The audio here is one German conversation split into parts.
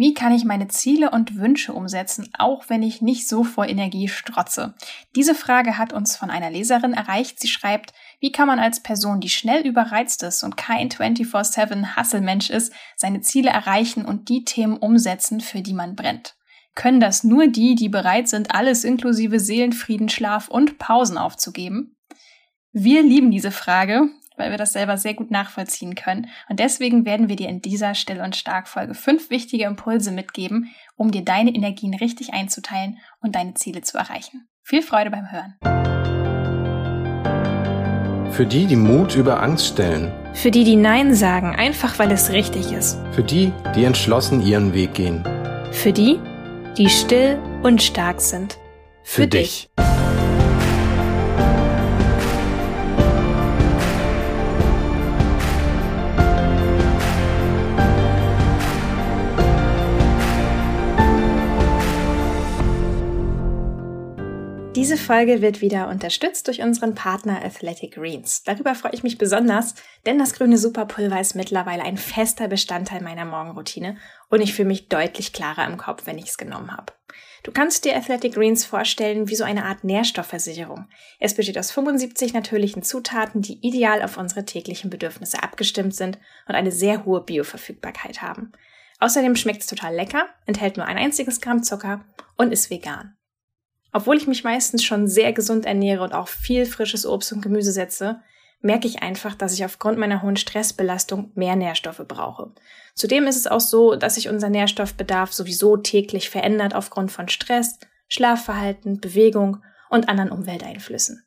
Wie kann ich meine Ziele und Wünsche umsetzen, auch wenn ich nicht so vor Energie strotze? Diese Frage hat uns von einer Leserin erreicht. Sie schreibt, wie kann man als Person, die schnell überreizt ist und kein 24-7 Hasselmensch ist, seine Ziele erreichen und die Themen umsetzen, für die man brennt? Können das nur die, die bereit sind, alles inklusive Seelenfrieden, Schlaf und Pausen aufzugeben? Wir lieben diese Frage weil wir das selber sehr gut nachvollziehen können. Und deswegen werden wir dir in dieser Still- und Stark-Folge fünf wichtige Impulse mitgeben, um dir deine Energien richtig einzuteilen und deine Ziele zu erreichen. Viel Freude beim Hören. Für die, die Mut über Angst stellen. Für die, die Nein sagen, einfach weil es richtig ist. Für die, die entschlossen ihren Weg gehen. Für die, die still und stark sind. Für, Für dich. dich. Diese Folge wird wieder unterstützt durch unseren Partner Athletic Greens. Darüber freue ich mich besonders, denn das grüne Superpulver ist mittlerweile ein fester Bestandteil meiner Morgenroutine und ich fühle mich deutlich klarer im Kopf, wenn ich es genommen habe. Du kannst dir Athletic Greens vorstellen wie so eine Art Nährstoffversicherung. Es besteht aus 75 natürlichen Zutaten, die ideal auf unsere täglichen Bedürfnisse abgestimmt sind und eine sehr hohe Bioverfügbarkeit haben. Außerdem schmeckt es total lecker, enthält nur ein einziges Gramm Zucker und ist vegan. Obwohl ich mich meistens schon sehr gesund ernähre und auch viel frisches Obst und Gemüse setze, merke ich einfach, dass ich aufgrund meiner hohen Stressbelastung mehr Nährstoffe brauche. Zudem ist es auch so, dass sich unser Nährstoffbedarf sowieso täglich verändert aufgrund von Stress, Schlafverhalten, Bewegung und anderen Umwelteinflüssen.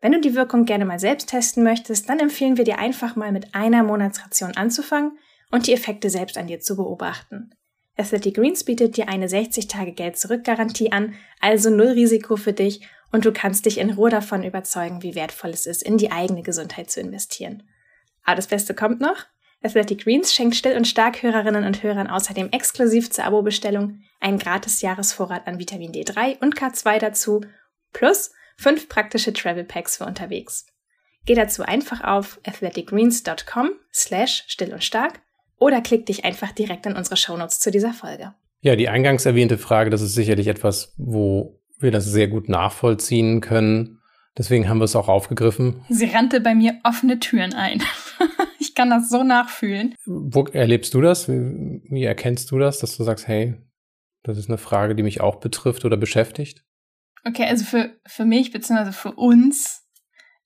Wenn du die Wirkung gerne mal selbst testen möchtest, dann empfehlen wir dir einfach mal mit einer Monatsration anzufangen und die Effekte selbst an dir zu beobachten. Athletic Greens bietet dir eine 60-Tage-Geld-Zurück-Garantie an, also null Risiko für dich und du kannst dich in Ruhe davon überzeugen, wie wertvoll es ist, in die eigene Gesundheit zu investieren. Aber das Beste kommt noch. Athletic Greens schenkt Still- und Stark-Hörerinnen und Hörern außerdem exklusiv zur Abo-Bestellung einen gratis Jahresvorrat an Vitamin D3 und K2 dazu, plus fünf praktische Travel Packs für unterwegs. Geh dazu einfach auf athleticgreens.com slash still und stark oder klick dich einfach direkt in unsere Shownotes zu dieser Folge. Ja, die eingangs erwähnte Frage, das ist sicherlich etwas, wo wir das sehr gut nachvollziehen können. Deswegen haben wir es auch aufgegriffen. Sie rannte bei mir offene Türen ein. ich kann das so nachfühlen. Wo erlebst du das? Wie, wie erkennst du das, dass du sagst, hey, das ist eine Frage, die mich auch betrifft oder beschäftigt? Okay, also für, für mich beziehungsweise für uns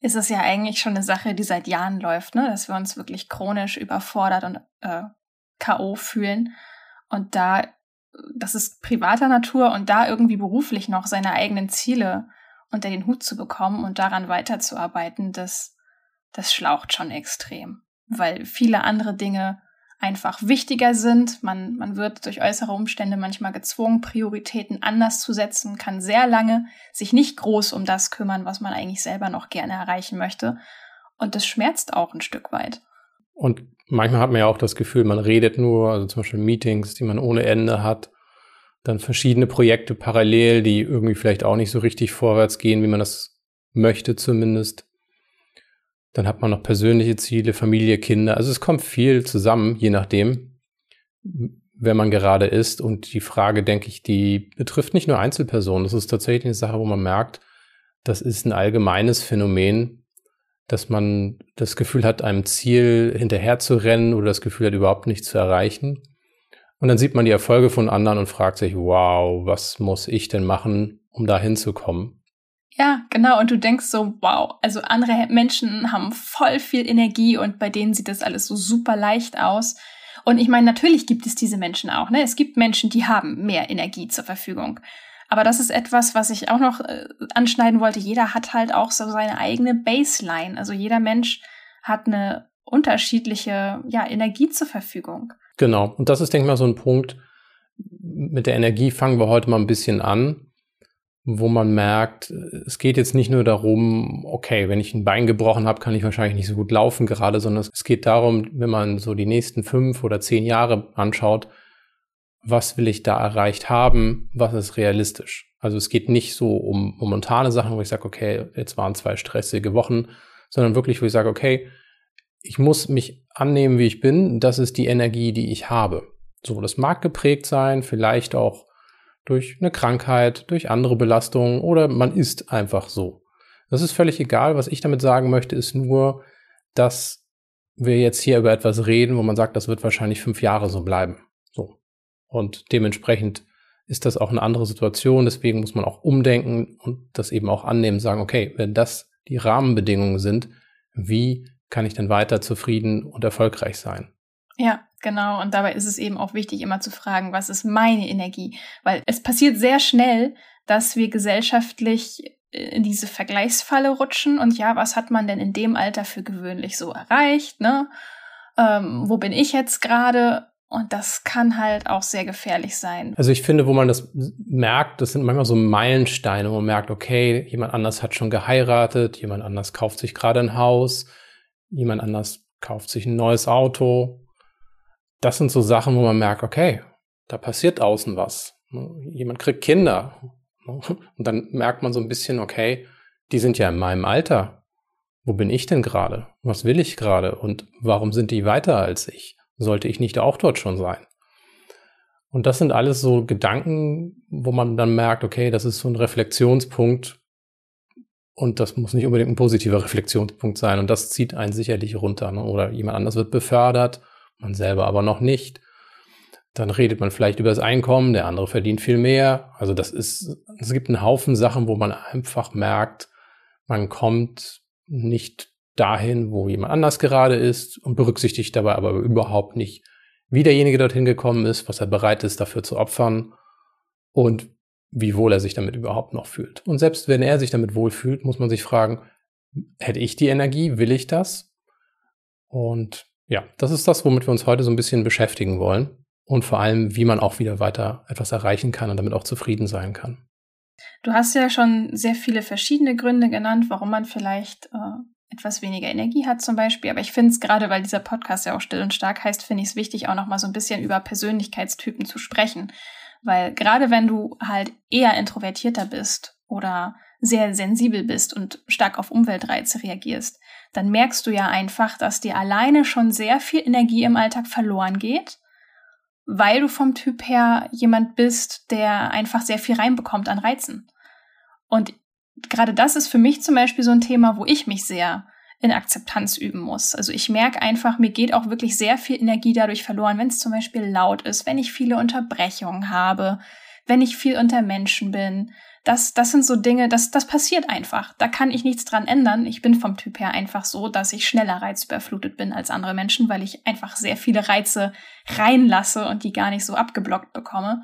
ist es ja eigentlich schon eine Sache, die seit Jahren läuft, ne? dass wir uns wirklich chronisch überfordert und äh, K.O. fühlen. Und da, das ist privater Natur und da irgendwie beruflich noch seine eigenen Ziele unter den Hut zu bekommen und daran weiterzuarbeiten, das, das schlaucht schon extrem. Weil viele andere Dinge einfach wichtiger sind. Man, man wird durch äußere Umstände manchmal gezwungen, Prioritäten anders zu setzen, kann sehr lange sich nicht groß um das kümmern, was man eigentlich selber noch gerne erreichen möchte. Und das schmerzt auch ein Stück weit. Und manchmal hat man ja auch das Gefühl, man redet nur, also zum Beispiel Meetings, die man ohne Ende hat, dann verschiedene Projekte parallel, die irgendwie vielleicht auch nicht so richtig vorwärts gehen, wie man das möchte zumindest. Dann hat man noch persönliche Ziele, Familie, Kinder. Also es kommt viel zusammen, je nachdem, wer man gerade ist. Und die Frage, denke ich, die betrifft nicht nur Einzelpersonen. Das ist tatsächlich eine Sache, wo man merkt, das ist ein allgemeines Phänomen, dass man das Gefühl hat, einem Ziel hinterher zu rennen oder das Gefühl hat, überhaupt nichts zu erreichen. Und dann sieht man die Erfolge von anderen und fragt sich, wow, was muss ich denn machen, um da hinzukommen? Ja, genau. Und du denkst so, wow, also andere Menschen haben voll viel Energie und bei denen sieht das alles so super leicht aus. Und ich meine, natürlich gibt es diese Menschen auch. Ne? Es gibt Menschen, die haben mehr Energie zur Verfügung. Aber das ist etwas, was ich auch noch äh, anschneiden wollte. Jeder hat halt auch so seine eigene Baseline. Also jeder Mensch hat eine unterschiedliche ja, Energie zur Verfügung. Genau. Und das ist, denke ich mal, so ein Punkt. Mit der Energie fangen wir heute mal ein bisschen an wo man merkt, es geht jetzt nicht nur darum, okay, wenn ich ein Bein gebrochen habe, kann ich wahrscheinlich nicht so gut laufen gerade, sondern es geht darum, wenn man so die nächsten fünf oder zehn Jahre anschaut, was will ich da erreicht haben, was ist realistisch. Also es geht nicht so um momentane Sachen, wo ich sage, okay, jetzt waren zwei stressige Wochen, sondern wirklich, wo ich sage, okay, ich muss mich annehmen, wie ich bin, das ist die Energie, die ich habe. So, das mag geprägt sein, vielleicht auch durch eine Krankheit, durch andere Belastungen oder man ist einfach so. Das ist völlig egal. Was ich damit sagen möchte, ist nur, dass wir jetzt hier über etwas reden, wo man sagt, das wird wahrscheinlich fünf Jahre so bleiben. So. Und dementsprechend ist das auch eine andere Situation. Deswegen muss man auch umdenken und das eben auch annehmen, sagen, okay, wenn das die Rahmenbedingungen sind, wie kann ich denn weiter zufrieden und erfolgreich sein? Ja, genau. Und dabei ist es eben auch wichtig, immer zu fragen, was ist meine Energie? Weil es passiert sehr schnell, dass wir gesellschaftlich in diese Vergleichsfalle rutschen und ja, was hat man denn in dem Alter für gewöhnlich so erreicht, ne? Ähm, wo bin ich jetzt gerade? Und das kann halt auch sehr gefährlich sein. Also ich finde, wo man das merkt, das sind manchmal so Meilensteine, wo man merkt, okay, jemand anders hat schon geheiratet, jemand anders kauft sich gerade ein Haus, jemand anders kauft sich ein neues Auto. Das sind so Sachen, wo man merkt, okay, da passiert außen was. Jemand kriegt Kinder. Und dann merkt man so ein bisschen, okay, die sind ja in meinem Alter. Wo bin ich denn gerade? Was will ich gerade? Und warum sind die weiter als ich? Sollte ich nicht auch dort schon sein? Und das sind alles so Gedanken, wo man dann merkt, okay, das ist so ein Reflexionspunkt und das muss nicht unbedingt ein positiver Reflexionspunkt sein und das zieht einen sicherlich runter. Ne? Oder jemand anders wird befördert, man selber aber noch nicht. Dann redet man vielleicht über das Einkommen, der andere verdient viel mehr. Also das ist, es gibt einen Haufen Sachen, wo man einfach merkt, man kommt nicht dahin, wo jemand anders gerade ist und berücksichtigt dabei aber überhaupt nicht, wie derjenige dorthin gekommen ist, was er bereit ist dafür zu opfern und wie wohl er sich damit überhaupt noch fühlt. Und selbst wenn er sich damit wohl fühlt, muss man sich fragen, hätte ich die Energie, will ich das? Und ja, das ist das, womit wir uns heute so ein bisschen beschäftigen wollen und vor allem, wie man auch wieder weiter etwas erreichen kann und damit auch zufrieden sein kann. Du hast ja schon sehr viele verschiedene Gründe genannt, warum man vielleicht äh, etwas weniger Energie hat zum Beispiel. Aber ich finde es gerade, weil dieser Podcast ja auch still und stark heißt, finde ich es wichtig, auch noch mal so ein bisschen über Persönlichkeitstypen zu sprechen. Weil gerade wenn du halt eher introvertierter bist oder sehr sensibel bist und stark auf Umweltreize reagierst, dann merkst du ja einfach, dass dir alleine schon sehr viel Energie im Alltag verloren geht, weil du vom Typ her jemand bist, der einfach sehr viel reinbekommt an Reizen. Und gerade das ist für mich zum Beispiel so ein Thema, wo ich mich sehr in Akzeptanz üben muss. Also ich merke einfach, mir geht auch wirklich sehr viel Energie dadurch verloren, wenn es zum Beispiel laut ist, wenn ich viele Unterbrechungen habe, wenn ich viel unter Menschen bin. Das, das sind so Dinge, das, das passiert einfach. Da kann ich nichts dran ändern. Ich bin vom Typ her einfach so, dass ich schneller reizüberflutet bin als andere Menschen, weil ich einfach sehr viele Reize reinlasse und die gar nicht so abgeblockt bekomme.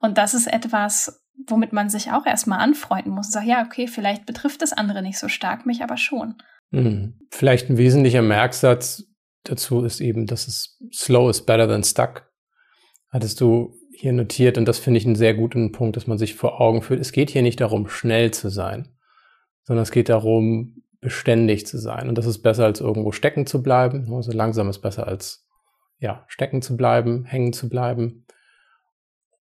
Und das ist etwas, womit man sich auch erstmal anfreunden muss und sagt, ja, okay, vielleicht betrifft das andere nicht so stark, mich aber schon. Mhm. Vielleicht ein wesentlicher Merksatz dazu ist eben, dass es slow is better than stuck. Hattest du hier notiert und das finde ich einen sehr guten Punkt, dass man sich vor Augen führt. Es geht hier nicht darum, schnell zu sein, sondern es geht darum, beständig zu sein. Und das ist besser als irgendwo stecken zu bleiben. Also langsam ist besser als ja, stecken zu bleiben, hängen zu bleiben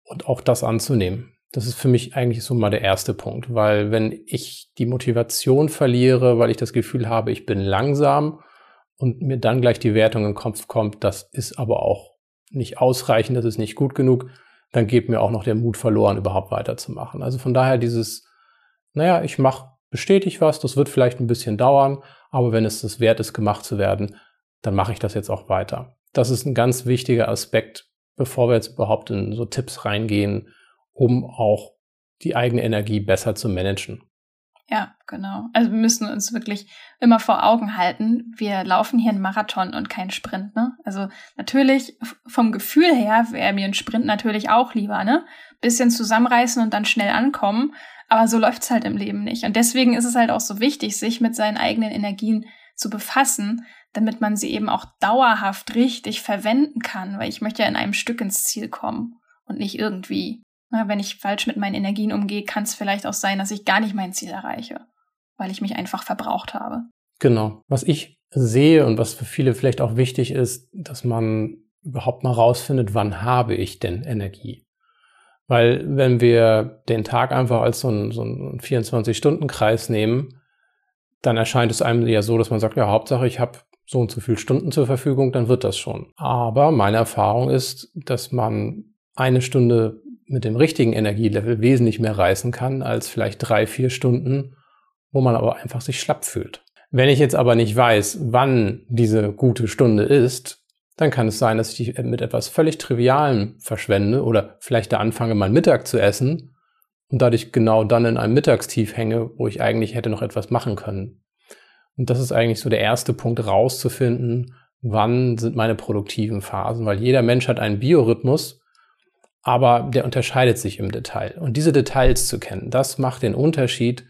und auch das anzunehmen. Das ist für mich eigentlich so mal der erste Punkt, weil wenn ich die Motivation verliere, weil ich das Gefühl habe, ich bin langsam und mir dann gleich die Wertung im Kopf kommt, das ist aber auch nicht ausreichend, das ist nicht gut genug, dann geht mir auch noch der Mut verloren, überhaupt weiterzumachen. Also von daher dieses, naja, ich mache bestätige was, das wird vielleicht ein bisschen dauern, aber wenn es das wert ist, gemacht zu werden, dann mache ich das jetzt auch weiter. Das ist ein ganz wichtiger Aspekt, bevor wir jetzt überhaupt in so Tipps reingehen, um auch die eigene Energie besser zu managen. Ja, genau. Also wir müssen uns wirklich immer vor Augen halten, wir laufen hier einen Marathon und keinen Sprint, ne? Also natürlich vom Gefühl her wäre mir ein Sprint natürlich auch lieber, ne? Bisschen zusammenreißen und dann schnell ankommen, aber so läuft's halt im Leben nicht. Und deswegen ist es halt auch so wichtig, sich mit seinen eigenen Energien zu befassen, damit man sie eben auch dauerhaft richtig verwenden kann, weil ich möchte ja in einem Stück ins Ziel kommen und nicht irgendwie wenn ich falsch mit meinen Energien umgehe, kann es vielleicht auch sein, dass ich gar nicht mein Ziel erreiche, weil ich mich einfach verbraucht habe. Genau. Was ich sehe und was für viele vielleicht auch wichtig ist, dass man überhaupt mal rausfindet, wann habe ich denn Energie? Weil wenn wir den Tag einfach als so einen, so einen 24-Stunden-Kreis nehmen, dann erscheint es einem ja so, dass man sagt, ja, Hauptsache ich habe so und so viele Stunden zur Verfügung, dann wird das schon. Aber meine Erfahrung ist, dass man eine Stunde mit dem richtigen Energielevel wesentlich mehr reißen kann als vielleicht drei, vier Stunden, wo man aber einfach sich schlapp fühlt. Wenn ich jetzt aber nicht weiß, wann diese gute Stunde ist, dann kann es sein, dass ich die mit etwas völlig Trivialem verschwende oder vielleicht da anfange, mal Mittag zu essen und dadurch genau dann in einem Mittagstief hänge, wo ich eigentlich hätte noch etwas machen können. Und das ist eigentlich so der erste Punkt, rauszufinden, wann sind meine produktiven Phasen, weil jeder Mensch hat einen Biorhythmus, aber der unterscheidet sich im Detail. Und diese Details zu kennen, das macht den Unterschied,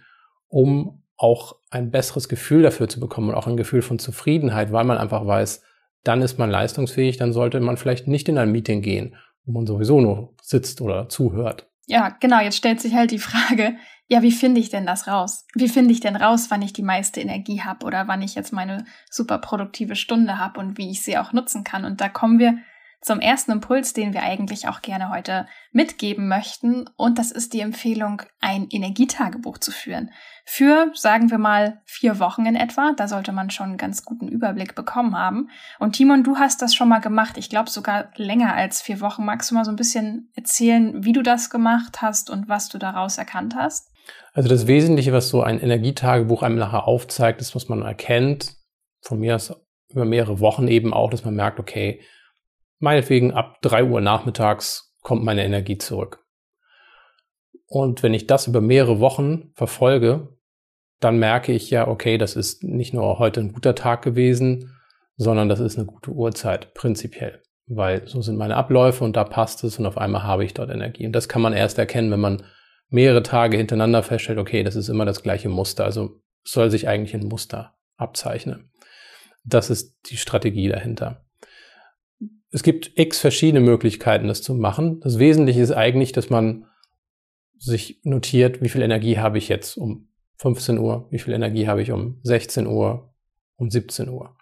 um auch ein besseres Gefühl dafür zu bekommen und auch ein Gefühl von Zufriedenheit, weil man einfach weiß, dann ist man leistungsfähig, dann sollte man vielleicht nicht in ein Meeting gehen, wo man sowieso nur sitzt oder zuhört. Ja, genau, jetzt stellt sich halt die Frage, ja, wie finde ich denn das raus? Wie finde ich denn raus, wann ich die meiste Energie habe oder wann ich jetzt meine super produktive Stunde habe und wie ich sie auch nutzen kann? Und da kommen wir zum ersten Impuls, den wir eigentlich auch gerne heute mitgeben möchten. Und das ist die Empfehlung, ein Energietagebuch zu führen. Für, sagen wir mal, vier Wochen in etwa. Da sollte man schon einen ganz guten Überblick bekommen haben. Und Timon, du hast das schon mal gemacht. Ich glaube sogar länger als vier Wochen. Magst du mal so ein bisschen erzählen, wie du das gemacht hast und was du daraus erkannt hast? Also das Wesentliche, was so ein Energietagebuch einem nachher aufzeigt, ist, was man erkennt. Von mir aus über mehrere Wochen eben auch, dass man merkt, okay, meinetwegen ab drei Uhr nachmittags kommt meine Energie zurück. Und wenn ich das über mehrere Wochen verfolge, dann merke ich ja, okay, das ist nicht nur heute ein guter Tag gewesen, sondern das ist eine gute Uhrzeit, prinzipiell. Weil so sind meine Abläufe und da passt es und auf einmal habe ich dort Energie. Und das kann man erst erkennen, wenn man mehrere Tage hintereinander feststellt, okay, das ist immer das gleiche Muster. Also soll sich eigentlich ein Muster abzeichnen. Das ist die Strategie dahinter. Es gibt x verschiedene Möglichkeiten, das zu machen. Das Wesentliche ist eigentlich, dass man sich notiert, wie viel Energie habe ich jetzt um 15 Uhr, wie viel Energie habe ich um 16 Uhr, um 17 Uhr.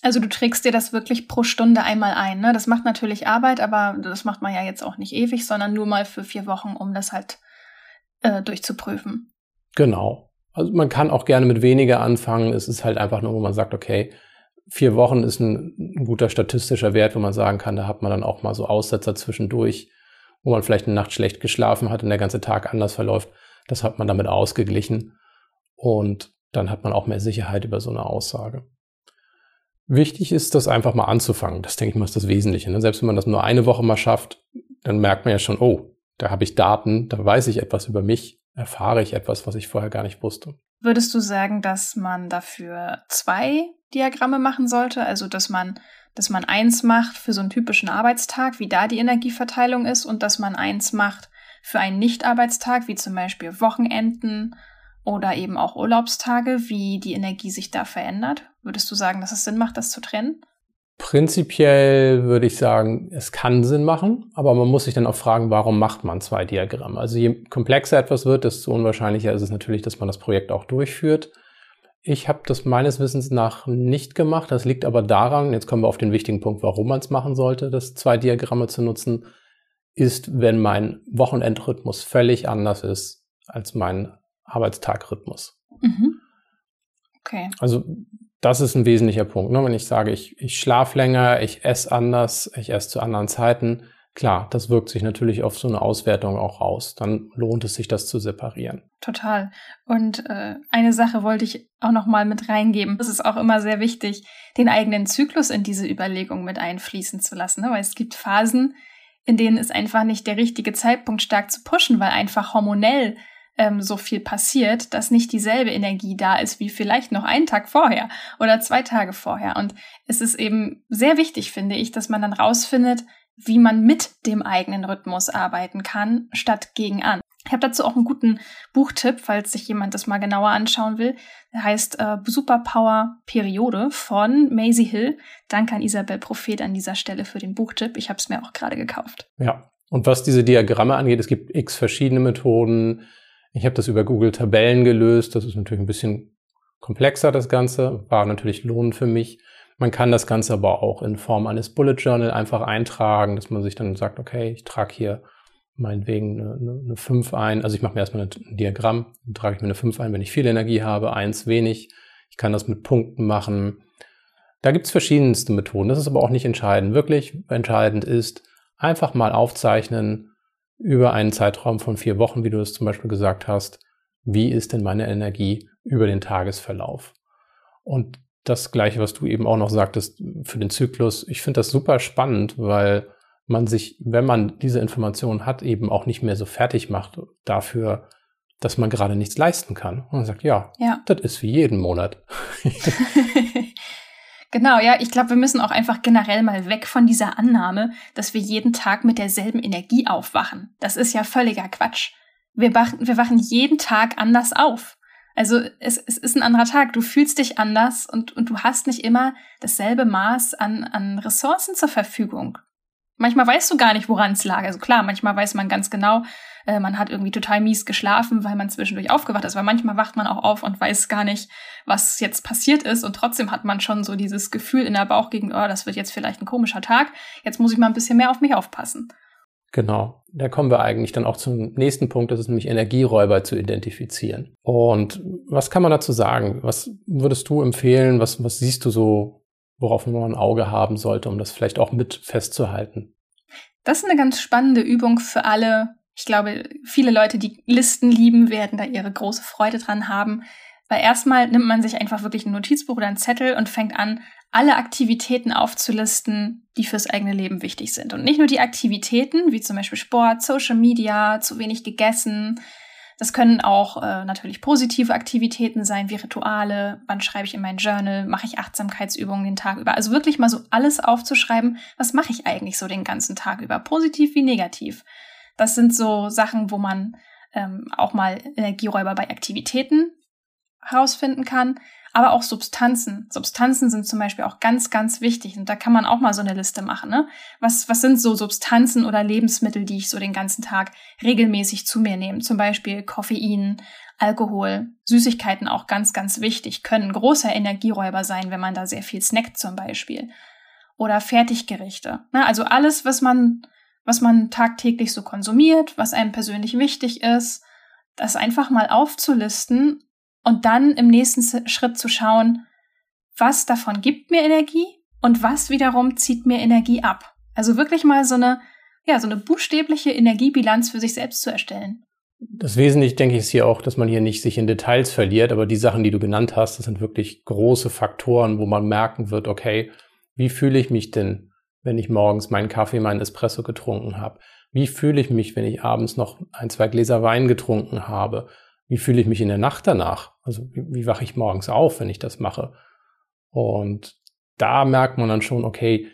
Also du trägst dir das wirklich pro Stunde einmal ein. Ne? Das macht natürlich Arbeit, aber das macht man ja jetzt auch nicht ewig, sondern nur mal für vier Wochen, um das halt äh, durchzuprüfen. Genau. Also man kann auch gerne mit weniger anfangen. Es ist halt einfach nur, wo man sagt, okay, vier Wochen ist ein, ein, guter statistischer Wert, wo man sagen kann, da hat man dann auch mal so Aussetzer zwischendurch, wo man vielleicht eine Nacht schlecht geschlafen hat und der ganze Tag anders verläuft. Das hat man damit ausgeglichen und dann hat man auch mehr Sicherheit über so eine Aussage. Wichtig ist, das einfach mal anzufangen. Das denke ich mal ist das Wesentliche. Ne? Selbst wenn man das nur eine Woche mal schafft, dann merkt man ja schon, oh, da habe ich Daten, da weiß ich etwas über mich, erfahre ich etwas, was ich vorher gar nicht wusste. Würdest du sagen, dass man dafür zwei Diagramme machen sollte? Also, dass man, dass man eins macht für so einen typischen Arbeitstag, wie da die Energieverteilung ist, und dass man eins macht für einen Nicht-Arbeitstag, wie zum Beispiel Wochenenden oder eben auch Urlaubstage, wie die Energie sich da verändert? Würdest du sagen, dass es Sinn macht, das zu trennen? Prinzipiell würde ich sagen, es kann Sinn machen, aber man muss sich dann auch fragen, warum macht man zwei Diagramme? Also je komplexer etwas wird, desto unwahrscheinlicher ist es natürlich, dass man das Projekt auch durchführt. Ich habe das meines Wissens nach nicht gemacht. Das liegt aber daran, jetzt kommen wir auf den wichtigen Punkt, warum man es machen sollte, das zwei Diagramme zu nutzen, ist, wenn mein Wochenendrhythmus völlig anders ist als mein Arbeitstagrhythmus. Mhm. Okay. Also das ist ein wesentlicher Punkt. Ne? Wenn ich sage, ich, ich schlafe länger, ich esse anders, ich esse zu anderen Zeiten, klar, das wirkt sich natürlich auf so eine Auswertung auch aus. Dann lohnt es sich, das zu separieren. Total. Und äh, eine Sache wollte ich auch noch mal mit reingeben. Es ist auch immer sehr wichtig, den eigenen Zyklus in diese Überlegung mit einfließen zu lassen, ne? weil es gibt Phasen, in denen ist einfach nicht der richtige Zeitpunkt stark zu pushen, weil einfach hormonell ähm, so viel passiert, dass nicht dieselbe Energie da ist wie vielleicht noch einen Tag vorher oder zwei Tage vorher. Und es ist eben sehr wichtig, finde ich, dass man dann rausfindet, wie man mit dem eigenen Rhythmus arbeiten kann, statt gegen an. Ich habe dazu auch einen guten Buchtipp, falls sich jemand das mal genauer anschauen will. Der heißt äh, Superpower Periode von Maisie Hill. Danke an Isabel Prophet an dieser Stelle für den Buchtipp. Ich habe es mir auch gerade gekauft. Ja, und was diese Diagramme angeht, es gibt x verschiedene Methoden. Ich habe das über Google Tabellen gelöst. Das ist natürlich ein bisschen komplexer, das Ganze. War natürlich lohnend für mich. Man kann das Ganze aber auch in Form eines Bullet Journal einfach eintragen, dass man sich dann sagt, okay, ich trage hier meinetwegen eine, eine, eine 5 ein. Also ich mache mir erstmal ein Diagramm, dann trage ich mir eine 5 ein, wenn ich viel Energie habe, eins wenig. Ich kann das mit Punkten machen. Da gibt's verschiedenste Methoden. Das ist aber auch nicht entscheidend. Wirklich entscheidend ist, einfach mal aufzeichnen über einen Zeitraum von vier Wochen, wie du es zum Beispiel gesagt hast. Wie ist denn meine Energie über den Tagesverlauf? Und das Gleiche, was du eben auch noch sagtest für den Zyklus. Ich finde das super spannend, weil man sich, wenn man diese Information hat, eben auch nicht mehr so fertig macht dafür, dass man gerade nichts leisten kann. Und man sagt, ja, ja. das ist wie jeden Monat. genau, ja, ich glaube, wir müssen auch einfach generell mal weg von dieser Annahme, dass wir jeden Tag mit derselben Energie aufwachen. Das ist ja völliger Quatsch. Wir wachen, wir wachen jeden Tag anders auf. Also es, es ist ein anderer Tag. Du fühlst dich anders und, und du hast nicht immer dasselbe Maß an, an Ressourcen zur Verfügung. Manchmal weißt du gar nicht, woran es lag. Also klar, manchmal weiß man ganz genau, äh, man hat irgendwie total mies geschlafen, weil man zwischendurch aufgewacht ist. Weil manchmal wacht man auch auf und weiß gar nicht, was jetzt passiert ist. Und trotzdem hat man schon so dieses Gefühl in der Bauch gegen, oh, das wird jetzt vielleicht ein komischer Tag. Jetzt muss ich mal ein bisschen mehr auf mich aufpassen. Genau. Da kommen wir eigentlich dann auch zum nächsten Punkt, das ist nämlich Energieräuber zu identifizieren. Und was kann man dazu sagen? Was würdest du empfehlen? Was, was siehst du so, worauf man ein Auge haben sollte, um das vielleicht auch mit festzuhalten? Das ist eine ganz spannende Übung für alle. Ich glaube, viele Leute, die Listen lieben, werden da ihre große Freude dran haben. Weil erstmal nimmt man sich einfach wirklich ein Notizbuch oder einen Zettel und fängt an, alle Aktivitäten aufzulisten, die fürs eigene Leben wichtig sind. Und nicht nur die Aktivitäten, wie zum Beispiel Sport, Social Media, zu wenig gegessen. Das können auch äh, natürlich positive Aktivitäten sein, wie Rituale, wann schreibe ich in mein Journal, mache ich Achtsamkeitsübungen den Tag über. Also wirklich mal so alles aufzuschreiben, was mache ich eigentlich so den ganzen Tag über, positiv wie negativ. Das sind so Sachen, wo man ähm, auch mal Energieräuber bei Aktivitäten herausfinden kann aber auch Substanzen. Substanzen sind zum Beispiel auch ganz, ganz wichtig. Und da kann man auch mal so eine Liste machen. Ne? Was, was sind so Substanzen oder Lebensmittel, die ich so den ganzen Tag regelmäßig zu mir nehme? Zum Beispiel Koffein, Alkohol, Süßigkeiten auch ganz, ganz wichtig, können großer Energieräuber sein, wenn man da sehr viel snackt zum Beispiel. Oder Fertiggerichte. Ne? Also alles, was man, was man tagtäglich so konsumiert, was einem persönlich wichtig ist, das einfach mal aufzulisten und dann im nächsten Schritt zu schauen, was davon gibt mir Energie und was wiederum zieht mir Energie ab. Also wirklich mal so eine, ja, so eine buchstäbliche Energiebilanz für sich selbst zu erstellen. Das Wesentliche, denke ich, ist hier auch, dass man hier nicht sich in Details verliert, aber die Sachen, die du genannt hast, das sind wirklich große Faktoren, wo man merken wird, okay, wie fühle ich mich denn, wenn ich morgens meinen Kaffee, meinen Espresso getrunken habe? Wie fühle ich mich, wenn ich abends noch ein, zwei Gläser Wein getrunken habe? Wie fühle ich mich in der Nacht danach? Also wie, wie wache ich morgens auf, wenn ich das mache? Und da merkt man dann schon, okay,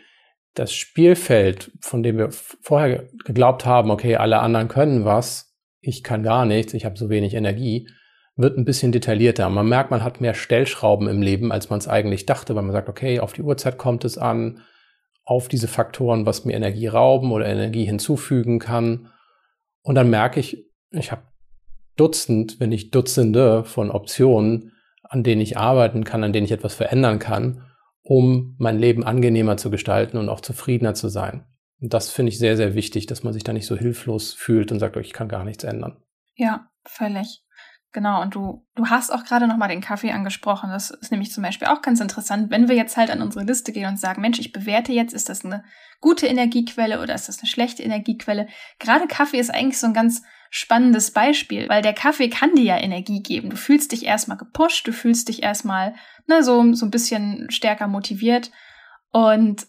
das Spielfeld, von dem wir vorher geglaubt haben, okay, alle anderen können was, ich kann gar nichts, ich habe so wenig Energie, wird ein bisschen detaillierter. Man merkt, man hat mehr Stellschrauben im Leben, als man es eigentlich dachte, weil man sagt, okay, auf die Uhrzeit kommt es an, auf diese Faktoren, was mir Energie rauben oder Energie hinzufügen kann. Und dann merke ich, ich habe Dutzend, wenn nicht Dutzende von Optionen, an denen ich arbeiten kann, an denen ich etwas verändern kann, um mein Leben angenehmer zu gestalten und auch zufriedener zu sein. Und das finde ich sehr, sehr wichtig, dass man sich da nicht so hilflos fühlt und sagt, oh, ich kann gar nichts ändern. Ja, völlig. Genau, und du, du hast auch gerade nochmal den Kaffee angesprochen. Das ist nämlich zum Beispiel auch ganz interessant, wenn wir jetzt halt an unsere Liste gehen und sagen, Mensch, ich bewerte jetzt, ist das eine gute Energiequelle oder ist das eine schlechte Energiequelle? Gerade Kaffee ist eigentlich so ein ganz spannendes Beispiel, weil der Kaffee kann dir ja Energie geben. Du fühlst dich erstmal gepusht, du fühlst dich erstmal ne, so, so ein bisschen stärker motiviert. Und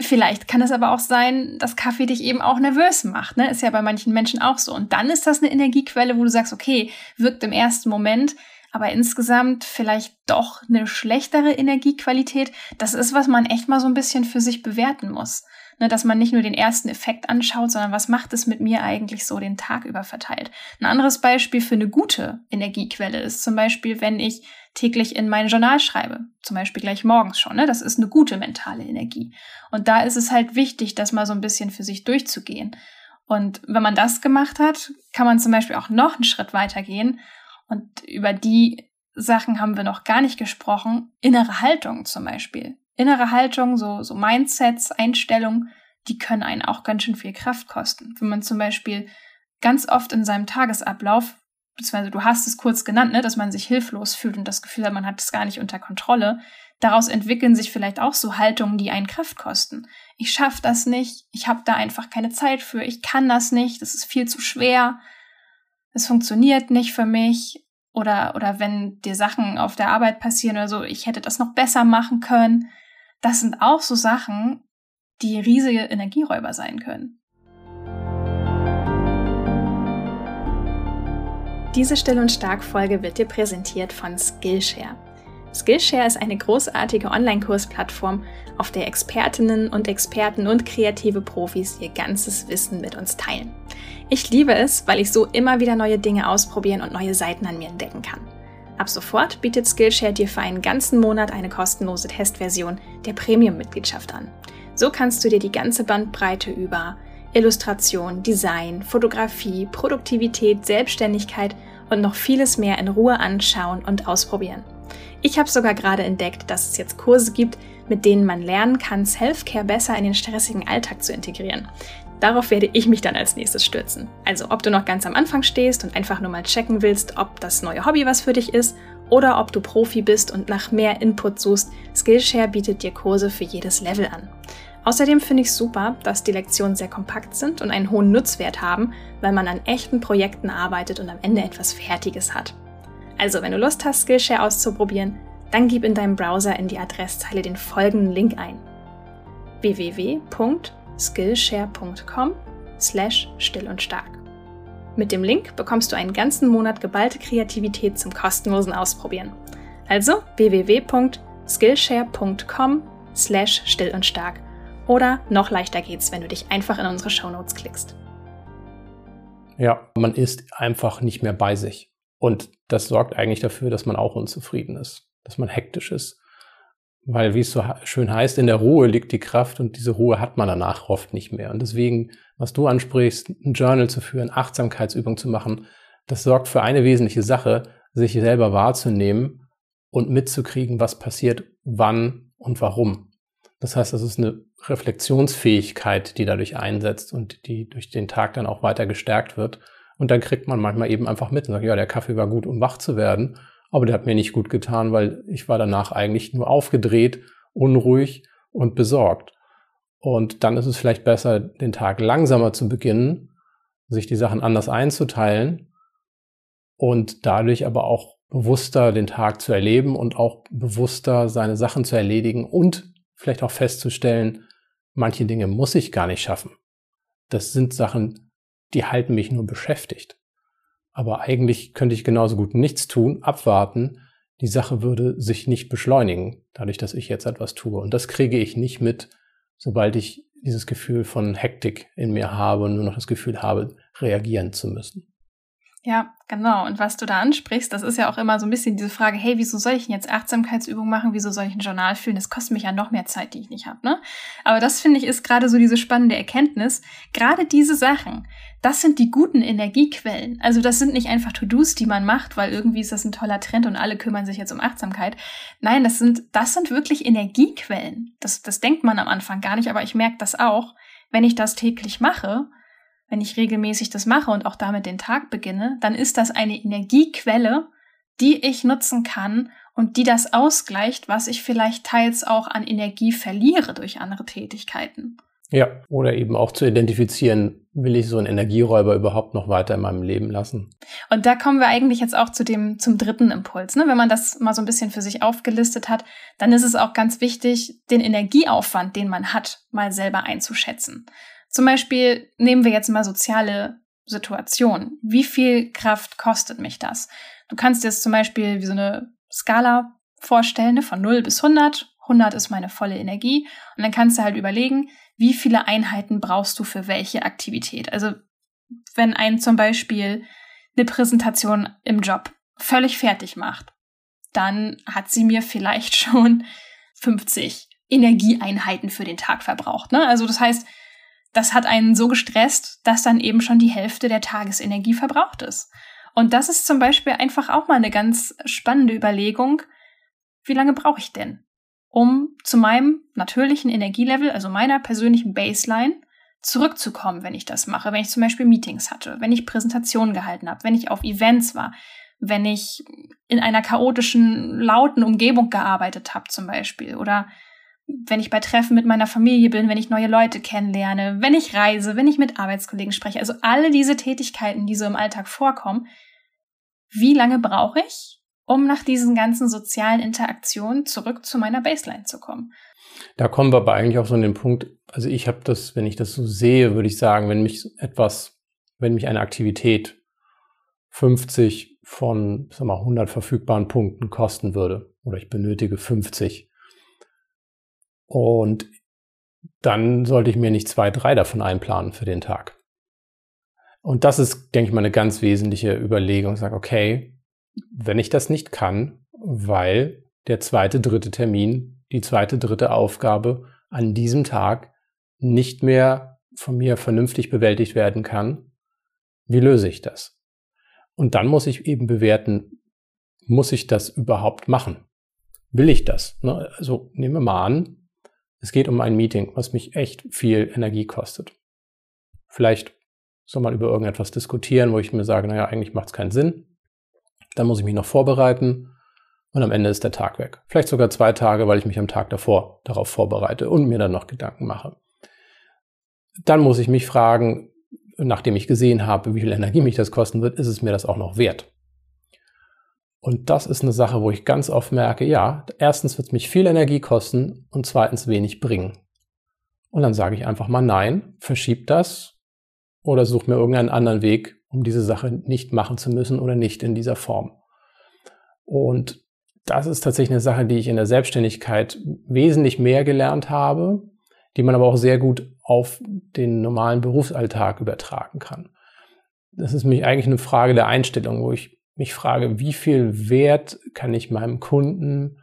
vielleicht kann es aber auch sein, dass Kaffee dich eben auch nervös macht. Ne? Ist ja bei manchen Menschen auch so. Und dann ist das eine Energiequelle, wo du sagst, okay, wirkt im ersten Moment, aber insgesamt vielleicht doch eine schlechtere Energiequalität. Das ist, was man echt mal so ein bisschen für sich bewerten muss. Ne, dass man nicht nur den ersten Effekt anschaut, sondern was macht es mit mir eigentlich so den Tag über verteilt. Ein anderes Beispiel für eine gute Energiequelle ist zum Beispiel, wenn ich täglich in mein Journal schreibe, zum Beispiel gleich morgens schon. Ne? Das ist eine gute mentale Energie. Und da ist es halt wichtig, das mal so ein bisschen für sich durchzugehen. Und wenn man das gemacht hat, kann man zum Beispiel auch noch einen Schritt weitergehen. Und über die Sachen haben wir noch gar nicht gesprochen. Innere Haltung zum Beispiel innere Haltung, so, so Mindsets, Einstellungen, die können einen auch ganz schön viel Kraft kosten. Wenn man zum Beispiel ganz oft in seinem Tagesablauf, beziehungsweise du hast es kurz genannt, ne, dass man sich hilflos fühlt und das Gefühl hat, man hat es gar nicht unter Kontrolle, daraus entwickeln sich vielleicht auch so Haltungen, die einen Kraft kosten. Ich schaffe das nicht, ich habe da einfach keine Zeit für, ich kann das nicht, das ist viel zu schwer, es funktioniert nicht für mich. Oder, oder wenn dir Sachen auf der Arbeit passieren oder so, ich hätte das noch besser machen können. Das sind auch so Sachen, die riesige Energieräuber sein können. Diese Still- und Stark-Folge wird dir präsentiert von Skillshare. Skillshare ist eine großartige Online-Kursplattform, auf der Expertinnen und Experten und kreative Profis ihr ganzes Wissen mit uns teilen. Ich liebe es, weil ich so immer wieder neue Dinge ausprobieren und neue Seiten an mir entdecken kann. Ab sofort bietet Skillshare dir für einen ganzen Monat eine kostenlose Testversion der Premium-Mitgliedschaft an. So kannst du dir die ganze Bandbreite über Illustration, Design, Fotografie, Produktivität, Selbstständigkeit und noch vieles mehr in Ruhe anschauen und ausprobieren. Ich habe sogar gerade entdeckt, dass es jetzt Kurse gibt, mit denen man lernen kann, Self-Care besser in den stressigen Alltag zu integrieren. Darauf werde ich mich dann als nächstes stürzen. Also ob du noch ganz am Anfang stehst und einfach nur mal checken willst, ob das neue Hobby was für dich ist, oder ob du Profi bist und nach mehr Input suchst, Skillshare bietet dir Kurse für jedes Level an. Außerdem finde ich super, dass die Lektionen sehr kompakt sind und einen hohen Nutzwert haben, weil man an echten Projekten arbeitet und am Ende etwas Fertiges hat. Also, wenn du Lust hast, Skillshare auszuprobieren, dann gib in deinem Browser in die Adresszeile den folgenden Link ein: www.skillshare.com slash still und stark. Mit dem Link bekommst du einen ganzen Monat geballte Kreativität zum kostenlosen Ausprobieren. Also www.skillshare.com slash still und stark oder noch leichter geht's, wenn du dich einfach in unsere Shownotes klickst. Ja, man ist einfach nicht mehr bei sich. Und das sorgt eigentlich dafür, dass man auch unzufrieden ist, dass man hektisch ist. Weil, wie es so schön heißt, in der Ruhe liegt die Kraft und diese Ruhe hat man danach oft nicht mehr. Und deswegen, was du ansprichst, ein Journal zu führen, Achtsamkeitsübungen zu machen, das sorgt für eine wesentliche Sache, sich selber wahrzunehmen und mitzukriegen, was passiert, wann und warum. Das heißt, das ist eine Reflexionsfähigkeit, die dadurch einsetzt und die durch den Tag dann auch weiter gestärkt wird. Und dann kriegt man manchmal eben einfach mit und sagt, ja, der Kaffee war gut, um wach zu werden, aber der hat mir nicht gut getan, weil ich war danach eigentlich nur aufgedreht, unruhig und besorgt. Und dann ist es vielleicht besser, den Tag langsamer zu beginnen, sich die Sachen anders einzuteilen und dadurch aber auch bewusster den Tag zu erleben und auch bewusster seine Sachen zu erledigen und vielleicht auch festzustellen, manche Dinge muss ich gar nicht schaffen. Das sind Sachen, die halten mich nur beschäftigt. Aber eigentlich könnte ich genauso gut nichts tun, abwarten. Die Sache würde sich nicht beschleunigen, dadurch, dass ich jetzt etwas tue. Und das kriege ich nicht mit, sobald ich dieses Gefühl von Hektik in mir habe und nur noch das Gefühl habe, reagieren zu müssen. Ja, genau. Und was du da ansprichst, das ist ja auch immer so ein bisschen diese Frage, hey, wieso soll ich denn jetzt Achtsamkeitsübungen machen? Wieso soll ich ein Journal fühlen? Das kostet mich ja noch mehr Zeit, die ich nicht habe, ne? Aber das finde ich ist gerade so diese spannende Erkenntnis. Gerade diese Sachen, das sind die guten Energiequellen. Also das sind nicht einfach To-Dos, die man macht, weil irgendwie ist das ein toller Trend und alle kümmern sich jetzt um Achtsamkeit. Nein, das sind, das sind wirklich Energiequellen. Das, das denkt man am Anfang gar nicht, aber ich merke das auch, wenn ich das täglich mache wenn ich regelmäßig das mache und auch damit den Tag beginne, dann ist das eine Energiequelle, die ich nutzen kann und die das ausgleicht, was ich vielleicht teils auch an Energie verliere durch andere Tätigkeiten. Ja, oder eben auch zu identifizieren, will ich so einen Energieräuber überhaupt noch weiter in meinem Leben lassen? Und da kommen wir eigentlich jetzt auch zu dem, zum dritten Impuls. Ne? Wenn man das mal so ein bisschen für sich aufgelistet hat, dann ist es auch ganz wichtig, den Energieaufwand, den man hat, mal selber einzuschätzen. Zum Beispiel nehmen wir jetzt mal soziale Situationen. Wie viel Kraft kostet mich das? Du kannst dir jetzt zum Beispiel wie so eine Skala vorstellen, ne, von 0 bis 100. 100 ist meine volle Energie. Und dann kannst du halt überlegen, wie viele Einheiten brauchst du für welche Aktivität. Also wenn ein zum Beispiel eine Präsentation im Job völlig fertig macht, dann hat sie mir vielleicht schon 50 Energieeinheiten für den Tag verbraucht. Ne? Also das heißt, das hat einen so gestresst, dass dann eben schon die Hälfte der Tagesenergie verbraucht ist. Und das ist zum Beispiel einfach auch mal eine ganz spannende Überlegung. Wie lange brauche ich denn, um zu meinem natürlichen Energielevel, also meiner persönlichen Baseline, zurückzukommen, wenn ich das mache, wenn ich zum Beispiel Meetings hatte, wenn ich Präsentationen gehalten habe, wenn ich auf Events war. wenn ich in einer chaotischen, lauten Umgebung gearbeitet habe zum Beispiel oder wenn ich bei Treffen mit meiner Familie bin, wenn ich neue Leute kennenlerne, wenn ich reise, wenn ich mit Arbeitskollegen spreche. Also alle diese Tätigkeiten, die so im Alltag vorkommen. Wie lange brauche ich, um nach diesen ganzen sozialen Interaktionen zurück zu meiner Baseline zu kommen? Da kommen wir aber eigentlich auch so an den Punkt, also ich habe das, wenn ich das so sehe, würde ich sagen, wenn mich etwas, wenn mich eine Aktivität 50 von sag mal, 100 verfügbaren Punkten kosten würde oder ich benötige 50 und dann sollte ich mir nicht zwei, drei davon einplanen für den Tag. Und das ist, denke ich mal, eine ganz wesentliche Überlegung. Sage, okay, wenn ich das nicht kann, weil der zweite, dritte Termin, die zweite, dritte Aufgabe an diesem Tag nicht mehr von mir vernünftig bewältigt werden kann, wie löse ich das? Und dann muss ich eben bewerten, muss ich das überhaupt machen? Will ich das? Ne? Also nehmen wir mal an, es geht um ein Meeting, was mich echt viel Energie kostet. Vielleicht soll man über irgendetwas diskutieren, wo ich mir sage, naja, eigentlich macht es keinen Sinn. Dann muss ich mich noch vorbereiten und am Ende ist der Tag weg. Vielleicht sogar zwei Tage, weil ich mich am Tag davor darauf vorbereite und mir dann noch Gedanken mache. Dann muss ich mich fragen, nachdem ich gesehen habe, wie viel Energie mich das kosten wird, ist es mir das auch noch wert? Und das ist eine Sache, wo ich ganz oft merke, ja, erstens wird es mich viel Energie kosten und zweitens wenig bringen. Und dann sage ich einfach mal nein, verschieb das oder such mir irgendeinen anderen Weg, um diese Sache nicht machen zu müssen oder nicht in dieser Form. Und das ist tatsächlich eine Sache, die ich in der Selbstständigkeit wesentlich mehr gelernt habe, die man aber auch sehr gut auf den normalen Berufsalltag übertragen kann. Das ist mich eigentlich eine Frage der Einstellung, wo ich mich frage, wie viel Wert kann ich meinem Kunden,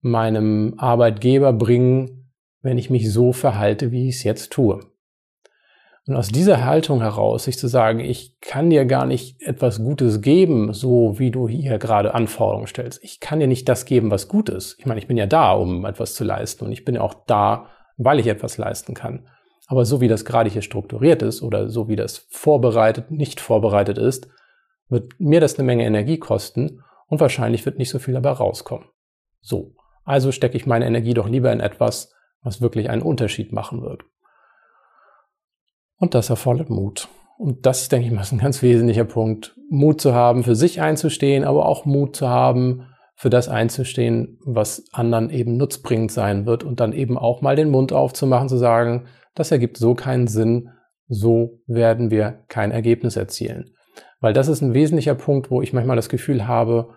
meinem Arbeitgeber bringen, wenn ich mich so verhalte, wie ich es jetzt tue. Und aus dieser Haltung heraus, sich zu sagen, ich kann dir gar nicht etwas Gutes geben, so wie du hier gerade Anforderungen stellst. Ich kann dir nicht das geben, was gut ist. Ich meine, ich bin ja da, um etwas zu leisten und ich bin ja auch da, weil ich etwas leisten kann. Aber so wie das gerade hier strukturiert ist oder so wie das vorbereitet, nicht vorbereitet ist, wird mir das eine Menge Energie kosten und wahrscheinlich wird nicht so viel dabei rauskommen. So, also stecke ich meine Energie doch lieber in etwas, was wirklich einen Unterschied machen wird. Und das erfordert Mut. Und das, denke ich mal, ist ein ganz wesentlicher Punkt. Mut zu haben, für sich einzustehen, aber auch Mut zu haben, für das einzustehen, was anderen eben nutzbringend sein wird und dann eben auch mal den Mund aufzumachen, zu sagen, das ergibt so keinen Sinn, so werden wir kein Ergebnis erzielen. Weil das ist ein wesentlicher Punkt, wo ich manchmal das Gefühl habe,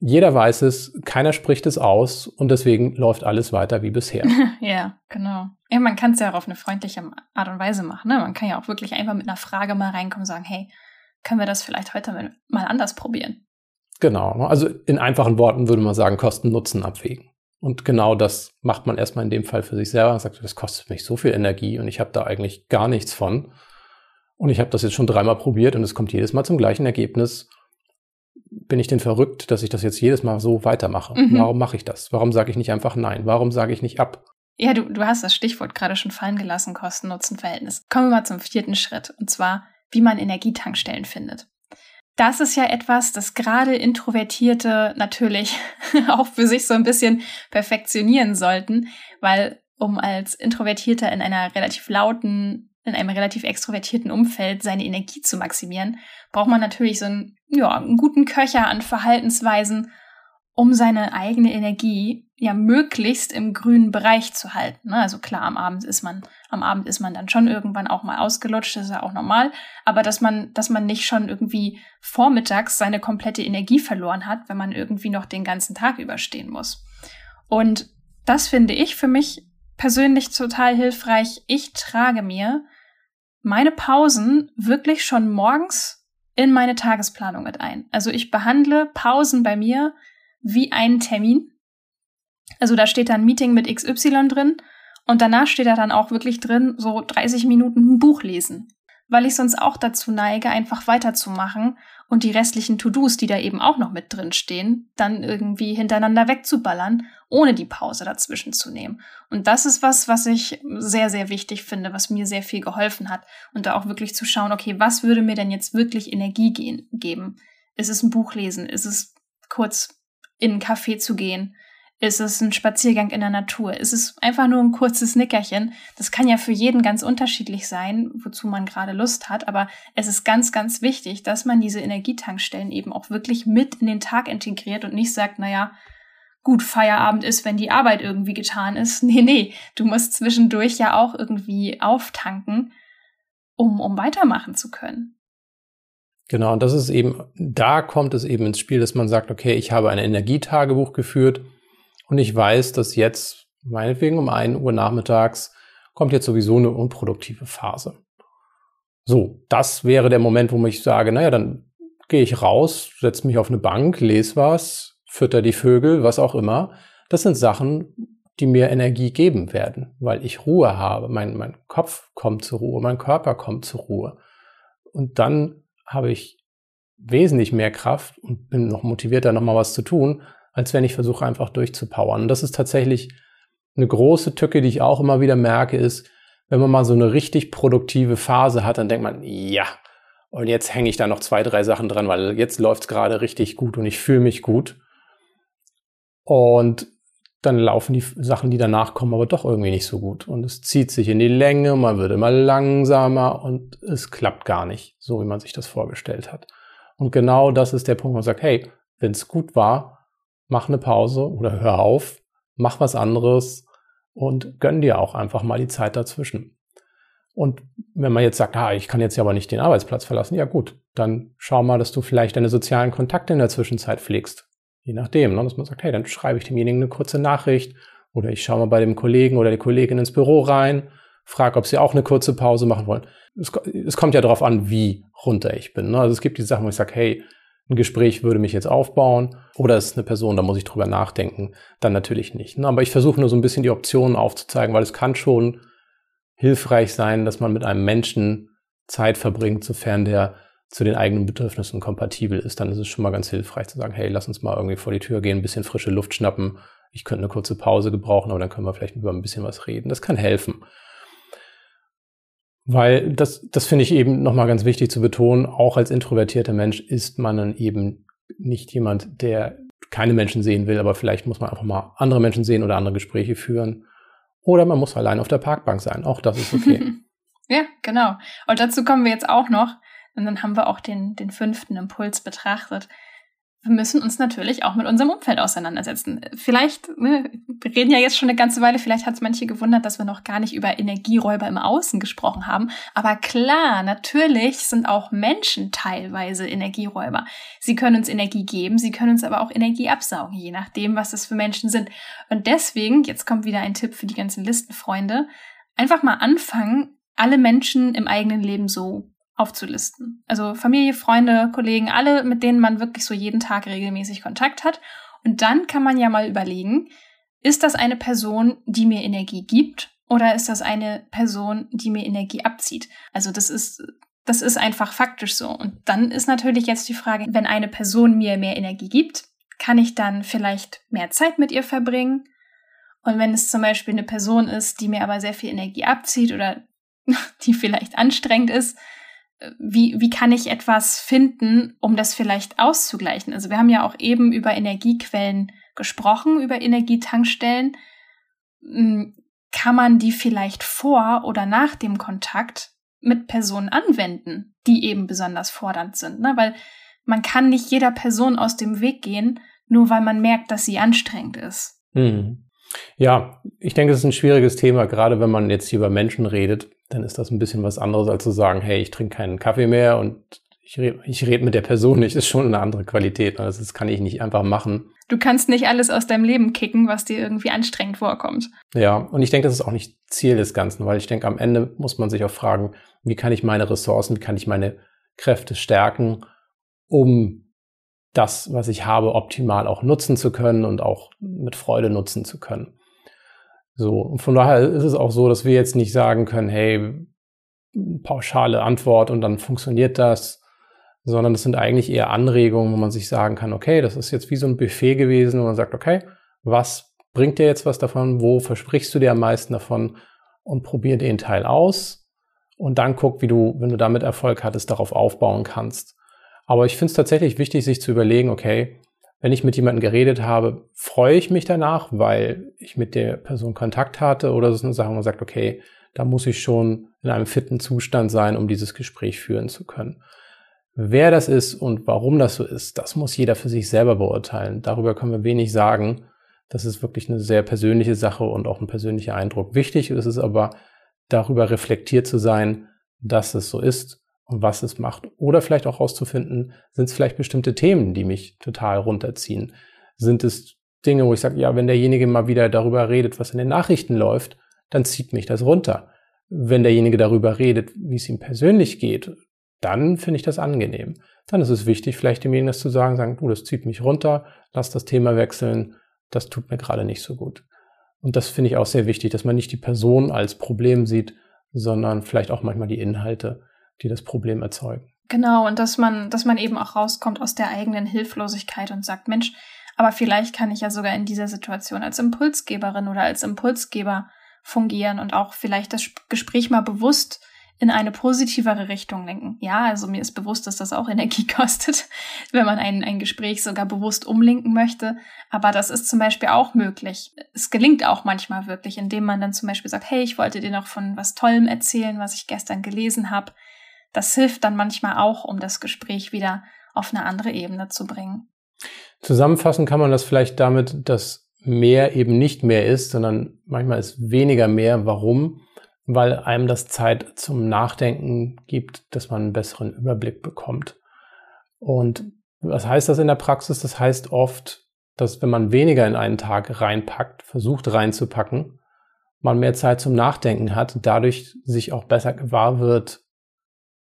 jeder weiß es, keiner spricht es aus und deswegen läuft alles weiter wie bisher. ja, genau. Ja, man kann es ja auch auf eine freundliche Art und Weise machen. Ne? Man kann ja auch wirklich einfach mit einer Frage mal reinkommen und sagen, hey, können wir das vielleicht heute mal anders probieren? Genau. Ne? Also in einfachen Worten würde man sagen, Kosten-Nutzen abwägen. Und genau das macht man erstmal in dem Fall für sich selber und sagt, das kostet mich so viel Energie und ich habe da eigentlich gar nichts von. Und ich habe das jetzt schon dreimal probiert und es kommt jedes Mal zum gleichen Ergebnis. Bin ich denn verrückt, dass ich das jetzt jedes Mal so weitermache? Mhm. Warum mache ich das? Warum sage ich nicht einfach nein? Warum sage ich nicht ab? Ja, du, du hast das Stichwort gerade schon fallen gelassen, Kosten-Nutzen-Verhältnis. Kommen wir mal zum vierten Schritt, und zwar, wie man Energietankstellen findet. Das ist ja etwas, das gerade Introvertierte natürlich auch für sich so ein bisschen perfektionieren sollten, weil um als Introvertierter in einer relativ lauten in einem relativ extrovertierten Umfeld seine Energie zu maximieren, braucht man natürlich so einen, ja, einen guten Köcher an Verhaltensweisen, um seine eigene Energie ja möglichst im grünen Bereich zu halten. Ne? Also klar, am Abend ist man, am Abend ist man dann schon irgendwann auch mal ausgelutscht, das ist ja auch normal, aber dass man, dass man nicht schon irgendwie vormittags seine komplette Energie verloren hat, wenn man irgendwie noch den ganzen Tag überstehen muss. Und das finde ich für mich persönlich total hilfreich. Ich trage mir meine Pausen wirklich schon morgens in meine Tagesplanung mit ein. Also ich behandle Pausen bei mir wie einen Termin. Also da steht dann Meeting mit XY drin und danach steht da dann auch wirklich drin, so 30 Minuten ein Buch lesen. Weil ich sonst auch dazu neige, einfach weiterzumachen und die restlichen To-Dos, die da eben auch noch mit drin stehen, dann irgendwie hintereinander wegzuballern ohne die Pause dazwischen zu nehmen. Und das ist was, was ich sehr, sehr wichtig finde, was mir sehr viel geholfen hat. Und da auch wirklich zu schauen, okay, was würde mir denn jetzt wirklich Energie gehen, geben? Ist es ein Buch lesen? Ist es kurz in einen Café zu gehen? Ist es ein Spaziergang in der Natur? Ist es einfach nur ein kurzes Nickerchen? Das kann ja für jeden ganz unterschiedlich sein, wozu man gerade Lust hat. Aber es ist ganz, ganz wichtig, dass man diese Energietankstellen eben auch wirklich mit in den Tag integriert und nicht sagt, naja, gut, Feierabend ist, wenn die Arbeit irgendwie getan ist. Nee, nee, du musst zwischendurch ja auch irgendwie auftanken, um, um weitermachen zu können. Genau, und das ist eben, da kommt es eben ins Spiel, dass man sagt, okay, ich habe ein Energietagebuch geführt und ich weiß, dass jetzt, meinetwegen um 1 Uhr nachmittags, kommt jetzt sowieso eine unproduktive Phase. So, das wäre der Moment, wo ich sage, naja, dann gehe ich raus, setze mich auf eine Bank, lese was, fütter die Vögel, was auch immer. Das sind Sachen, die mir Energie geben werden, weil ich Ruhe habe. Mein, mein Kopf kommt zur Ruhe, mein Körper kommt zur Ruhe. Und dann habe ich wesentlich mehr Kraft und bin noch motivierter, nochmal was zu tun, als wenn ich versuche, einfach durchzupowern. Und das ist tatsächlich eine große Tücke, die ich auch immer wieder merke, ist, wenn man mal so eine richtig produktive Phase hat, dann denkt man, ja, und jetzt hänge ich da noch zwei, drei Sachen dran, weil jetzt läuft es gerade richtig gut und ich fühle mich gut. Und dann laufen die Sachen, die danach kommen, aber doch irgendwie nicht so gut. Und es zieht sich in die Länge, man wird immer langsamer und es klappt gar nicht, so wie man sich das vorgestellt hat. Und genau das ist der Punkt, wo man sagt, hey, wenn es gut war, mach eine Pause oder hör auf, mach was anderes und gönn dir auch einfach mal die Zeit dazwischen. Und wenn man jetzt sagt, ah, ich kann jetzt ja aber nicht den Arbeitsplatz verlassen, ja gut, dann schau mal, dass du vielleicht deine sozialen Kontakte in der Zwischenzeit pflegst. Je nachdem, ne? dass man sagt, hey, dann schreibe ich demjenigen eine kurze Nachricht oder ich schaue mal bei dem Kollegen oder der Kollegin ins Büro rein, frage, ob sie auch eine kurze Pause machen wollen. Es, es kommt ja darauf an, wie runter ich bin. Ne? Also es gibt die Sachen, wo ich sage, hey, ein Gespräch würde mich jetzt aufbauen oder es ist eine Person, da muss ich drüber nachdenken, dann natürlich nicht. Ne? Aber ich versuche nur so ein bisschen die Optionen aufzuzeigen, weil es kann schon hilfreich sein, dass man mit einem Menschen Zeit verbringt, sofern der zu den eigenen Bedürfnissen kompatibel ist, dann ist es schon mal ganz hilfreich zu sagen, hey, lass uns mal irgendwie vor die Tür gehen, ein bisschen frische Luft schnappen. Ich könnte eine kurze Pause gebrauchen, aber dann können wir vielleicht über ein bisschen was reden. Das kann helfen. Weil das, das finde ich eben nochmal ganz wichtig zu betonen, auch als introvertierter Mensch ist man dann eben nicht jemand, der keine Menschen sehen will, aber vielleicht muss man einfach mal andere Menschen sehen oder andere Gespräche führen. Oder man muss allein auf der Parkbank sein. Auch das ist okay. ja, genau. Und dazu kommen wir jetzt auch noch. Und dann haben wir auch den, den fünften Impuls betrachtet wir müssen uns natürlich auch mit unserem Umfeld auseinandersetzen. Vielleicht, ne, wir reden ja jetzt schon eine ganze Weile, vielleicht hat es manche gewundert, dass wir noch gar nicht über Energieräuber im Außen gesprochen haben. Aber klar, natürlich sind auch Menschen teilweise Energieräuber. Sie können uns Energie geben, sie können uns aber auch Energie absaugen, je nachdem, was das für Menschen sind. Und deswegen, jetzt kommt wieder ein Tipp für die ganzen Listenfreunde, einfach mal anfangen, alle Menschen im eigenen Leben so aufzulisten. Also Familie, Freunde, Kollegen, alle, mit denen man wirklich so jeden Tag regelmäßig Kontakt hat. Und dann kann man ja mal überlegen, ist das eine Person, die mir Energie gibt oder ist das eine Person, die mir Energie abzieht? Also das ist, das ist einfach faktisch so. Und dann ist natürlich jetzt die Frage, wenn eine Person mir mehr Energie gibt, kann ich dann vielleicht mehr Zeit mit ihr verbringen? Und wenn es zum Beispiel eine Person ist, die mir aber sehr viel Energie abzieht oder die vielleicht anstrengend ist, wie, wie kann ich etwas finden, um das vielleicht auszugleichen? Also wir haben ja auch eben über Energiequellen gesprochen, über Energietankstellen. Hm, kann man die vielleicht vor oder nach dem Kontakt mit Personen anwenden, die eben besonders fordernd sind? Ne? Weil man kann nicht jeder Person aus dem Weg gehen, nur weil man merkt, dass sie anstrengend ist. Mhm. Ja, ich denke, es ist ein schwieriges Thema, gerade wenn man jetzt hier über Menschen redet dann ist das ein bisschen was anderes, als zu sagen, hey, ich trinke keinen Kaffee mehr und ich rede ich red mit der Person nicht, das ist schon eine andere Qualität. Also das kann ich nicht einfach machen. Du kannst nicht alles aus deinem Leben kicken, was dir irgendwie anstrengend vorkommt. Ja, und ich denke, das ist auch nicht Ziel des Ganzen, weil ich denke, am Ende muss man sich auch fragen, wie kann ich meine Ressourcen, wie kann ich meine Kräfte stärken, um das, was ich habe, optimal auch nutzen zu können und auch mit Freude nutzen zu können. So, und von daher ist es auch so, dass wir jetzt nicht sagen können, hey, pauschale Antwort und dann funktioniert das, sondern es sind eigentlich eher Anregungen, wo man sich sagen kann, okay, das ist jetzt wie so ein Buffet gewesen, wo man sagt, okay, was bringt dir jetzt was davon? Wo versprichst du dir am meisten davon? Und probier den Teil aus und dann guck, wie du, wenn du damit Erfolg hattest, darauf aufbauen kannst. Aber ich finde es tatsächlich wichtig, sich zu überlegen, okay, wenn ich mit jemandem geredet habe, freue ich mich danach, weil ich mit der Person Kontakt hatte oder so eine Sache, wo man sagt, okay, da muss ich schon in einem fitten Zustand sein, um dieses Gespräch führen zu können. Wer das ist und warum das so ist, das muss jeder für sich selber beurteilen. Darüber können wir wenig sagen. Das ist wirklich eine sehr persönliche Sache und auch ein persönlicher Eindruck. Wichtig ist es aber, darüber reflektiert zu sein, dass es so ist was es macht. Oder vielleicht auch herauszufinden, sind es vielleicht bestimmte Themen, die mich total runterziehen? Sind es Dinge, wo ich sage, ja, wenn derjenige mal wieder darüber redet, was in den Nachrichten läuft, dann zieht mich das runter. Wenn derjenige darüber redet, wie es ihm persönlich geht, dann finde ich das angenehm. Dann ist es wichtig, vielleicht demjenigen das zu sagen, sagen, du, das zieht mich runter, lass das Thema wechseln, das tut mir gerade nicht so gut. Und das finde ich auch sehr wichtig, dass man nicht die Person als Problem sieht, sondern vielleicht auch manchmal die Inhalte, die das Problem erzeugen. Genau, und dass man, dass man eben auch rauskommt aus der eigenen Hilflosigkeit und sagt, Mensch, aber vielleicht kann ich ja sogar in dieser Situation als Impulsgeberin oder als Impulsgeber fungieren und auch vielleicht das Gespräch mal bewusst in eine positivere Richtung lenken. Ja, also mir ist bewusst, dass das auch Energie kostet, wenn man ein, ein Gespräch sogar bewusst umlenken möchte. Aber das ist zum Beispiel auch möglich. Es gelingt auch manchmal wirklich, indem man dann zum Beispiel sagt, hey, ich wollte dir noch von was Tollem erzählen, was ich gestern gelesen habe. Das hilft dann manchmal auch, um das Gespräch wieder auf eine andere Ebene zu bringen. Zusammenfassen kann man das vielleicht damit, dass mehr eben nicht mehr ist, sondern manchmal ist weniger mehr. Warum? weil einem das Zeit zum Nachdenken gibt, dass man einen besseren Überblick bekommt. Und was heißt das in der Praxis? Das heißt oft, dass wenn man weniger in einen Tag reinpackt, versucht reinzupacken, man mehr Zeit zum Nachdenken hat, dadurch sich auch besser gewahr wird,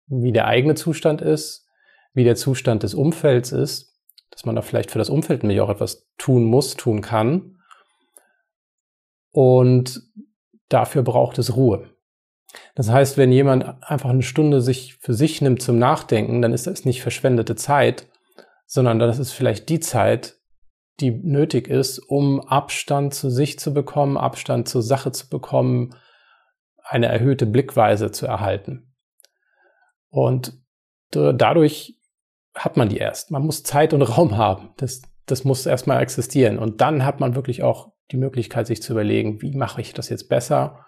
wie der eigene Zustand ist, wie der Zustand des Umfelds ist, dass man da vielleicht für das Umfeld nämlich auch etwas tun muss, tun kann. Und dafür braucht es Ruhe. Das heißt, wenn jemand einfach eine Stunde sich für sich nimmt zum Nachdenken, dann ist das nicht verschwendete Zeit, sondern das ist vielleicht die Zeit, die nötig ist, um Abstand zu sich zu bekommen, Abstand zur Sache zu bekommen, eine erhöhte Blickweise zu erhalten. Und dadurch hat man die erst. Man muss Zeit und Raum haben. Das, das muss erstmal existieren. Und dann hat man wirklich auch die Möglichkeit, sich zu überlegen, wie mache ich das jetzt besser?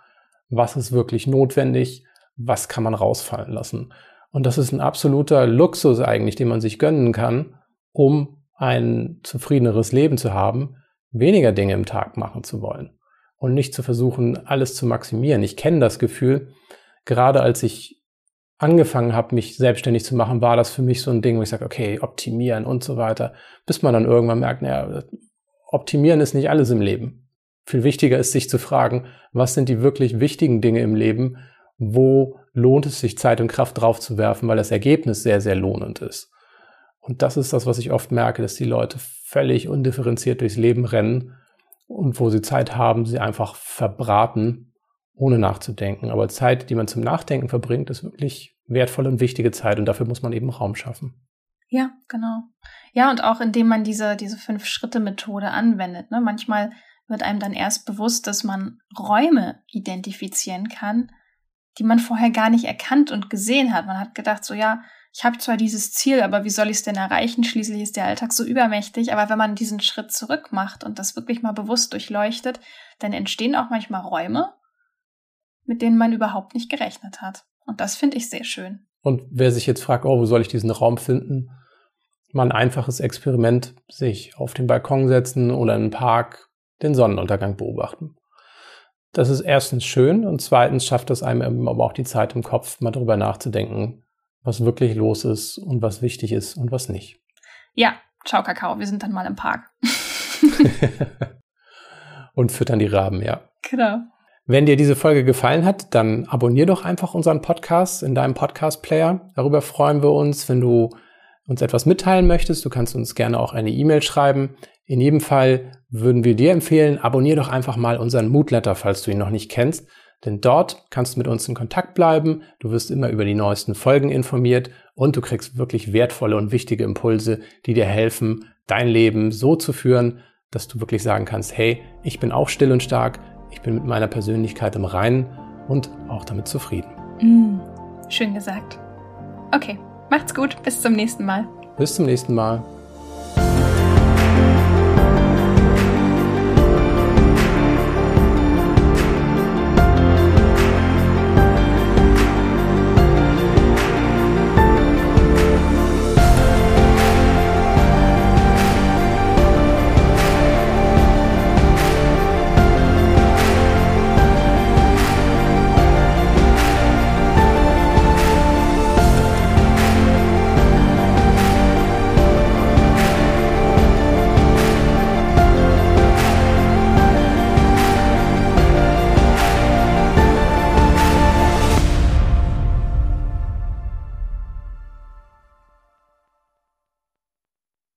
Was ist wirklich notwendig? Was kann man rausfallen lassen? Und das ist ein absoluter Luxus eigentlich, den man sich gönnen kann, um ein zufriedeneres Leben zu haben, weniger Dinge im Tag machen zu wollen und nicht zu versuchen, alles zu maximieren. Ich kenne das Gefühl, gerade als ich angefangen habe, mich selbstständig zu machen, war das für mich so ein Ding, wo ich sage, okay, optimieren und so weiter, bis man dann irgendwann merkt, naja, optimieren ist nicht alles im Leben. Viel wichtiger ist, sich zu fragen, was sind die wirklich wichtigen Dinge im Leben? Wo lohnt es sich, Zeit und Kraft drauf zu werfen, weil das Ergebnis sehr, sehr lohnend ist? Und das ist das, was ich oft merke, dass die Leute völlig undifferenziert durchs Leben rennen und wo sie Zeit haben, sie einfach verbraten, ohne nachzudenken. Aber Zeit, die man zum Nachdenken verbringt, ist wirklich wertvolle und wichtige Zeit und dafür muss man eben Raum schaffen. Ja, genau. Ja, und auch indem man diese, diese Fünf-Schritte-Methode anwendet. Ne? Manchmal wird einem dann erst bewusst, dass man Räume identifizieren kann, die man vorher gar nicht erkannt und gesehen hat. Man hat gedacht, so ja, ich habe zwar dieses Ziel, aber wie soll ich es denn erreichen? Schließlich ist der Alltag so übermächtig. Aber wenn man diesen Schritt zurück macht und das wirklich mal bewusst durchleuchtet, dann entstehen auch manchmal Räume, mit denen man überhaupt nicht gerechnet hat. Und das finde ich sehr schön. Und wer sich jetzt fragt, oh, wo soll ich diesen Raum finden? Mal ein einfaches Experiment, sich auf den Balkon setzen oder in einen Park den Sonnenuntergang beobachten. Das ist erstens schön und zweitens schafft es einem aber auch die Zeit im Kopf, mal darüber nachzudenken, was wirklich los ist und was wichtig ist und was nicht. Ja, ciao Kakao, wir sind dann mal im Park. und füttern die Raben, ja. Genau. Wenn dir diese Folge gefallen hat, dann abonnier doch einfach unseren Podcast in deinem Podcast-Player. Darüber freuen wir uns, wenn du uns etwas mitteilen möchtest. Du kannst uns gerne auch eine E-Mail schreiben. In jedem Fall würden wir dir empfehlen, abonnier doch einfach mal unseren Moodletter, falls du ihn noch nicht kennst. Denn dort kannst du mit uns in Kontakt bleiben. Du wirst immer über die neuesten Folgen informiert und du kriegst wirklich wertvolle und wichtige Impulse, die dir helfen, dein Leben so zu führen, dass du wirklich sagen kannst, hey, ich bin auch still und stark, ich bin mit meiner Persönlichkeit im Reinen und auch damit zufrieden. Mm, schön gesagt. Okay, Macht's gut, bis zum nächsten Mal. Bis zum nächsten Mal.